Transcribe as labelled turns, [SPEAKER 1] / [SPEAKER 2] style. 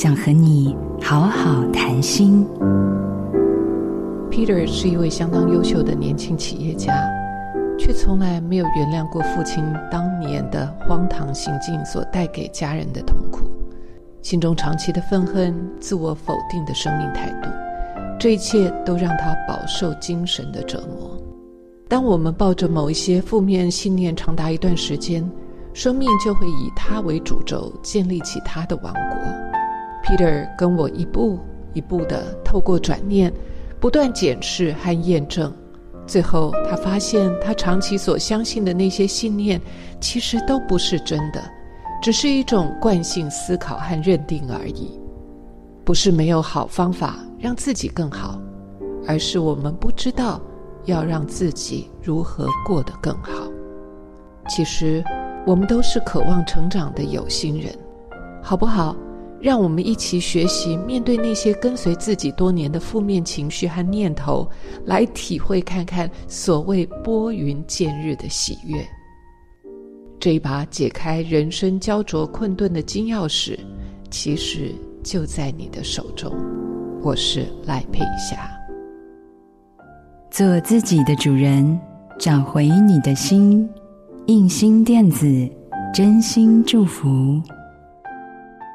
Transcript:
[SPEAKER 1] 想和你好好谈心。
[SPEAKER 2] Peter 是一位相当优秀的年轻企业家，却从来没有原谅过父亲当年的荒唐行径所带给家人的痛苦，心中长期的愤恨、自我否定的生命态度，这一切都让他饱受精神的折磨。当我们抱着某一些负面信念长达一段时间，生命就会以他为主轴，建立起他的王国。Peter 跟我一步一步地透过转念，不断检视和验证，最后他发现，他长期所相信的那些信念，其实都不是真的，只是一种惯性思考和认定而已。不是没有好方法让自己更好，而是我们不知道要让自己如何过得更好。其实，我们都是渴望成长的有心人，好不好？让我们一起学习面对那些跟随自己多年的负面情绪和念头，来体会看看所谓拨云见日的喜悦。这一把解开人生焦灼困顿的金钥匙，其实就在你的手中。我是赖佩霞，
[SPEAKER 1] 做自己的主人，找回你的心。印心电子，真心祝福。